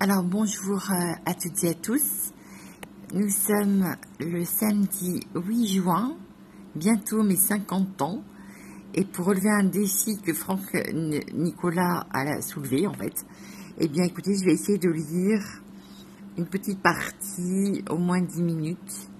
Alors bonjour euh, à toutes et à tous. Nous sommes le samedi 8 juin, bientôt mes 50 ans. Et pour relever un défi que Franck Nicolas a soulevé en fait, eh bien écoutez, je vais essayer de lire une petite partie, au moins 10 minutes,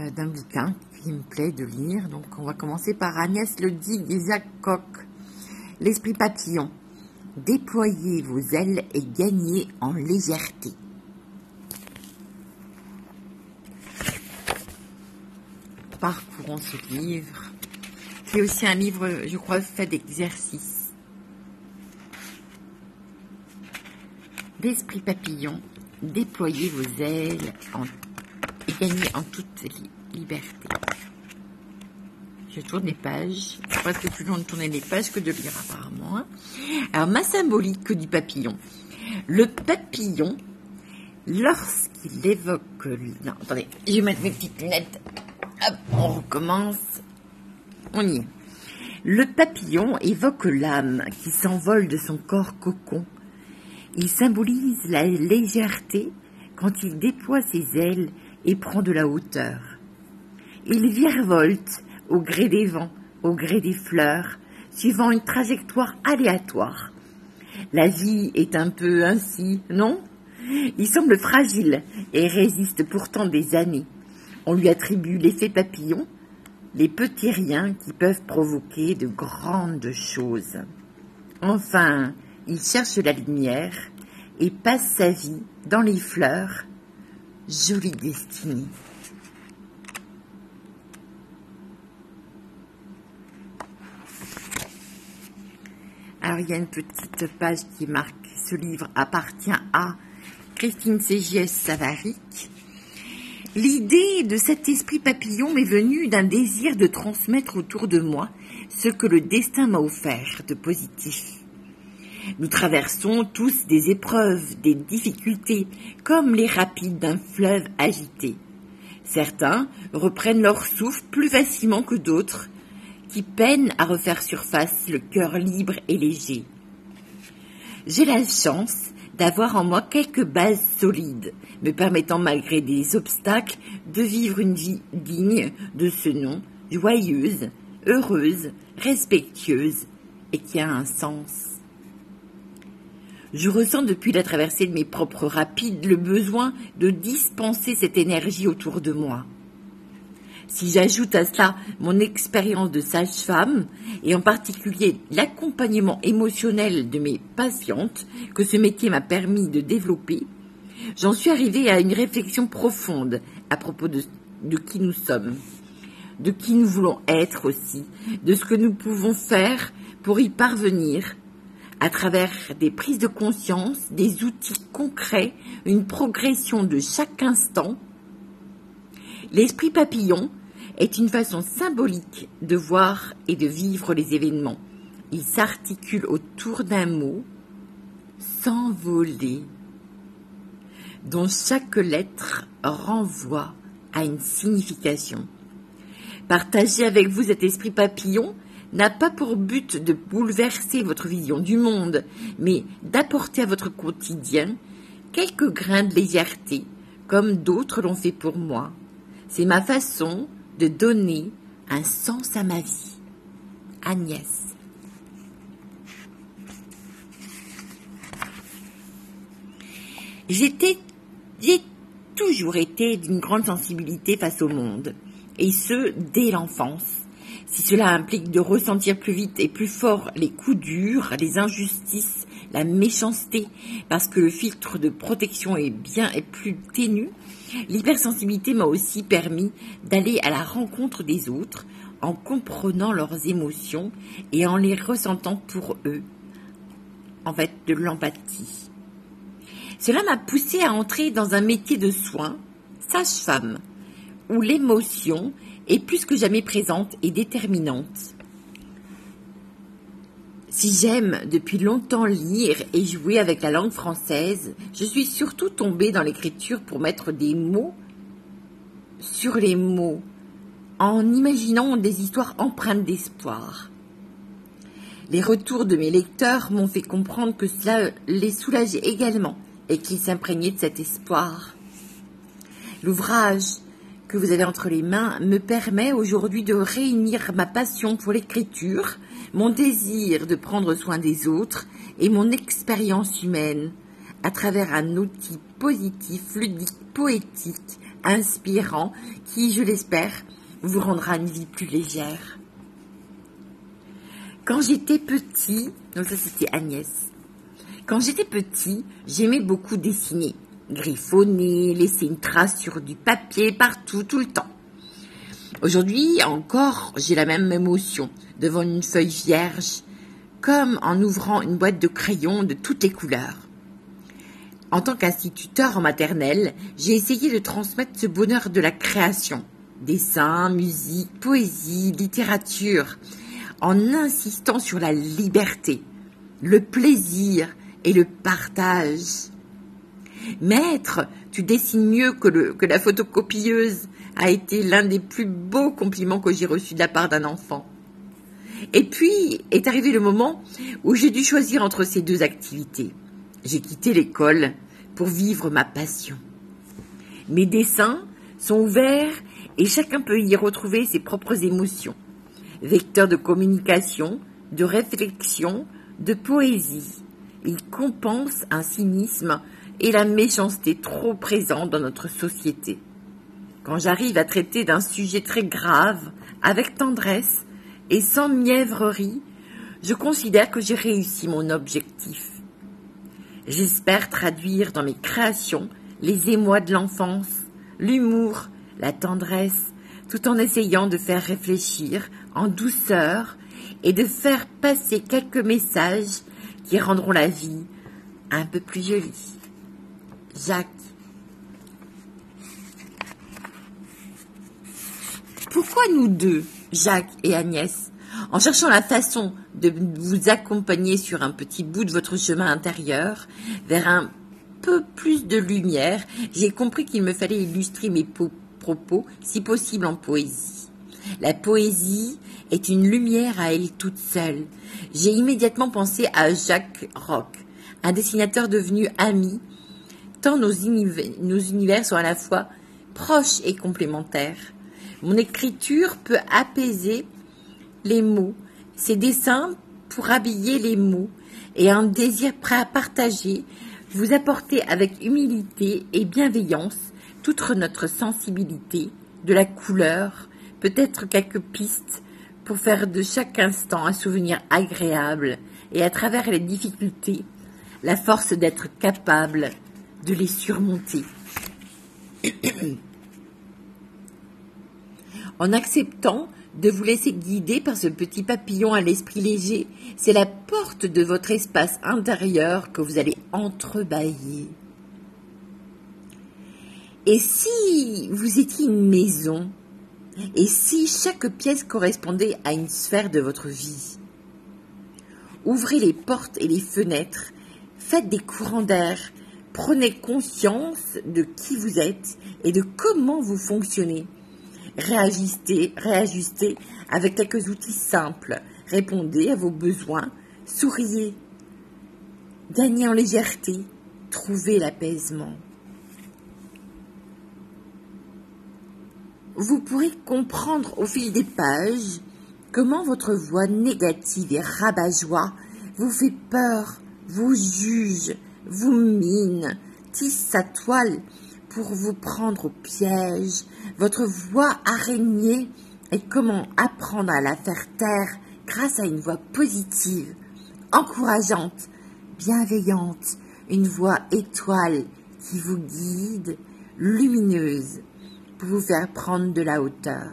euh, d'un bouquin qui me plaît de lire. Donc on va commencer par Agnès Ledy d'Isaac Koch, L'esprit papillon. Déployez vos ailes et gagnez en légèreté. Parcourons ce livre, qui est aussi un livre, je crois, fait d'exercices. L'esprit papillon, déployez vos ailes et gagnez en toute liberté. Je tourne les pages. C'est presque plus long de tourner les pages que de lire apparemment. Hein. Alors, ma symbolique du papillon? Le papillon, lorsqu'il évoque... Non, attendez, je vais mettre mes petites lunettes. On recommence. On y est. Le papillon évoque l'âme qui s'envole de son corps cocon. Il symbolise la légèreté quand il déploie ses ailes et prend de la hauteur. Il virevolte au gré des vents, au gré des fleurs, suivant une trajectoire aléatoire. La vie est un peu ainsi, non? Il semble fragile et résiste pourtant des années. On lui attribue l'effet papillon, les petits riens qui peuvent provoquer de grandes choses. Enfin, il cherche la lumière et passe sa vie dans les fleurs. Jolie destinée. Il y a une petite page qui marque ce livre appartient à Christine C.J.S. Savaric. L'idée de cet esprit papillon m'est venue d'un désir de transmettre autour de moi ce que le destin m'a offert de positif. Nous traversons tous des épreuves, des difficultés, comme les rapides d'un fleuve agité. Certains reprennent leur souffle plus facilement que d'autres, qui peine à refaire surface le cœur libre et léger. J'ai la chance d'avoir en moi quelques bases solides, me permettant malgré des obstacles de vivre une vie digne de ce nom, joyeuse, heureuse, respectueuse et qui a un sens. Je ressens depuis la traversée de mes propres rapides le besoin de dispenser cette énergie autour de moi. Si j'ajoute à cela mon expérience de sage-femme, et en particulier l'accompagnement émotionnel de mes patientes que ce métier m'a permis de développer, j'en suis arrivée à une réflexion profonde à propos de, de qui nous sommes, de qui nous voulons être aussi, de ce que nous pouvons faire pour y parvenir, à travers des prises de conscience, des outils concrets, une progression de chaque instant. L'esprit papillon est une façon symbolique de voir et de vivre les événements. Il s'articule autour d'un mot, s'envoler, dont chaque lettre renvoie à une signification. Partager avec vous cet esprit papillon n'a pas pour but de bouleverser votre vision du monde, mais d'apporter à votre quotidien quelques grains de légèreté, comme d'autres l'ont fait pour moi. C'est ma façon de donner un sens à ma vie. Agnès. J'ai toujours été d'une grande sensibilité face au monde, et ce, dès l'enfance. Si cela implique de ressentir plus vite et plus fort les coups durs, les injustices, la méchanceté, parce que le filtre de protection est bien plus ténu, L'hypersensibilité m'a aussi permis d'aller à la rencontre des autres en comprenant leurs émotions et en les ressentant pour eux. En fait, de l'empathie. Cela m'a poussé à entrer dans un métier de soins, sage-femme, où l'émotion est plus que jamais présente et déterminante. Si j'aime depuis longtemps lire et jouer avec la langue française, je suis surtout tombée dans l'écriture pour mettre des mots sur les mots, en imaginant des histoires empreintes d'espoir. Les retours de mes lecteurs m'ont fait comprendre que cela les soulageait également, et qu'il s'imprégner de cet espoir. L'ouvrage que vous avez entre les mains me permet aujourd'hui de réunir ma passion pour l'écriture, mon désir de prendre soin des autres et mon expérience humaine à travers un outil positif, ludique, poétique, inspirant, qui, je l'espère, vous rendra une vie plus légère. Quand j'étais petit, donc ça c'était Agnès, quand j'étais petit, j'aimais beaucoup dessiner, griffonner, laisser une trace sur du papier partout, tout le temps. Aujourd'hui encore, j'ai la même émotion devant une feuille vierge, comme en ouvrant une boîte de crayons de toutes les couleurs. En tant qu'instituteur en maternelle, j'ai essayé de transmettre ce bonheur de la création, dessin, musique, poésie, littérature, en insistant sur la liberté, le plaisir et le partage. Maître, tu dessines mieux que, que la photocopieuse a été l'un des plus beaux compliments que j'ai reçus de la part d'un enfant. Et puis est arrivé le moment où j'ai dû choisir entre ces deux activités. J'ai quitté l'école pour vivre ma passion. Mes dessins sont ouverts et chacun peut y retrouver ses propres émotions. Vecteur de communication, de réflexion, de poésie. Il compense un cynisme et la méchanceté trop présents dans notre société. Quand j'arrive à traiter d'un sujet très grave, avec tendresse et sans mièvrerie, je considère que j'ai réussi mon objectif. J'espère traduire dans mes créations les émois de l'enfance, l'humour, la tendresse, tout en essayant de faire réfléchir en douceur et de faire passer quelques messages qui rendront la vie un peu plus jolie. Jacques. Pourquoi nous deux, Jacques et Agnès, en cherchant la façon de vous accompagner sur un petit bout de votre chemin intérieur vers un peu plus de lumière, j'ai compris qu'il me fallait illustrer mes propos, si possible en poésie. La poésie est une lumière à elle toute seule. J'ai immédiatement pensé à Jacques Roch, un dessinateur devenu ami, tant nos univers sont à la fois proches et complémentaires. Mon écriture peut apaiser les mots, ces dessins pour habiller les mots et un désir prêt à partager, vous apporter avec humilité et bienveillance toute notre sensibilité, de la couleur, peut-être quelques pistes pour faire de chaque instant un souvenir agréable et à travers les difficultés, la force d'être capable de les surmonter. en acceptant de vous laisser guider par ce petit papillon à l'esprit léger. C'est la porte de votre espace intérieur que vous allez entrebâiller. Et si vous étiez une maison, et si chaque pièce correspondait à une sphère de votre vie Ouvrez les portes et les fenêtres, faites des courants d'air, prenez conscience de qui vous êtes et de comment vous fonctionnez réajustez, réajustez avec quelques outils simples. Répondez à vos besoins, souriez, gagnez en légèreté, trouvez l'apaisement. Vous pourrez comprendre au fil des pages comment votre voix négative et rabat-joie vous fait peur, vous juge, vous mine, tisse sa toile pour vous prendre au piège, votre voix araignée et comment apprendre à la faire taire grâce à une voix positive, encourageante, bienveillante, une voix étoile qui vous guide, lumineuse, pour vous faire prendre de la hauteur.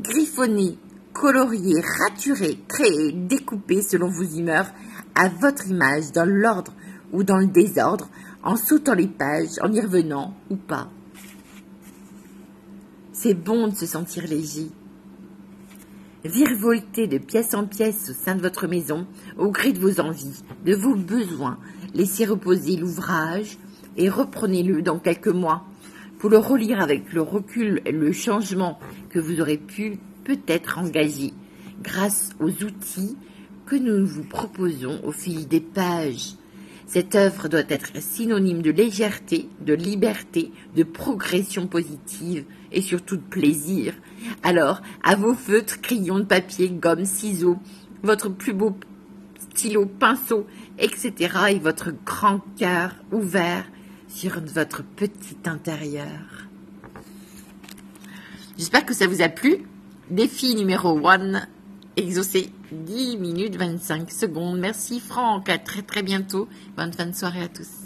Griffonner, colorier, raturer, créer, découper selon vos humeurs à votre image dans l'ordre ou dans le désordre en sautant les pages, en y revenant ou pas. C'est bon de se sentir léger. Virevoltez de pièce en pièce au sein de votre maison, au gré de vos envies, de vos besoins. Laissez reposer l'ouvrage et reprenez-le dans quelques mois pour le relire avec le recul et le changement que vous aurez pu peut-être engager grâce aux outils que nous vous proposons au fil des pages Cette œuvre doit être synonyme de légèreté, de liberté, de progression positive et surtout de plaisir. Alors, à vos feutres, crayons de papier, gomme, ciseaux, votre plus beau stylo, pinceau, etc. et votre grand cœur ouvert sur votre petit intérieur. J'espère que ça vous a plu. Défi numéro 1, exaucé 10 minutes 25 secondes. Merci Franck, à très très bientôt. Bonne fin de soirée à tous.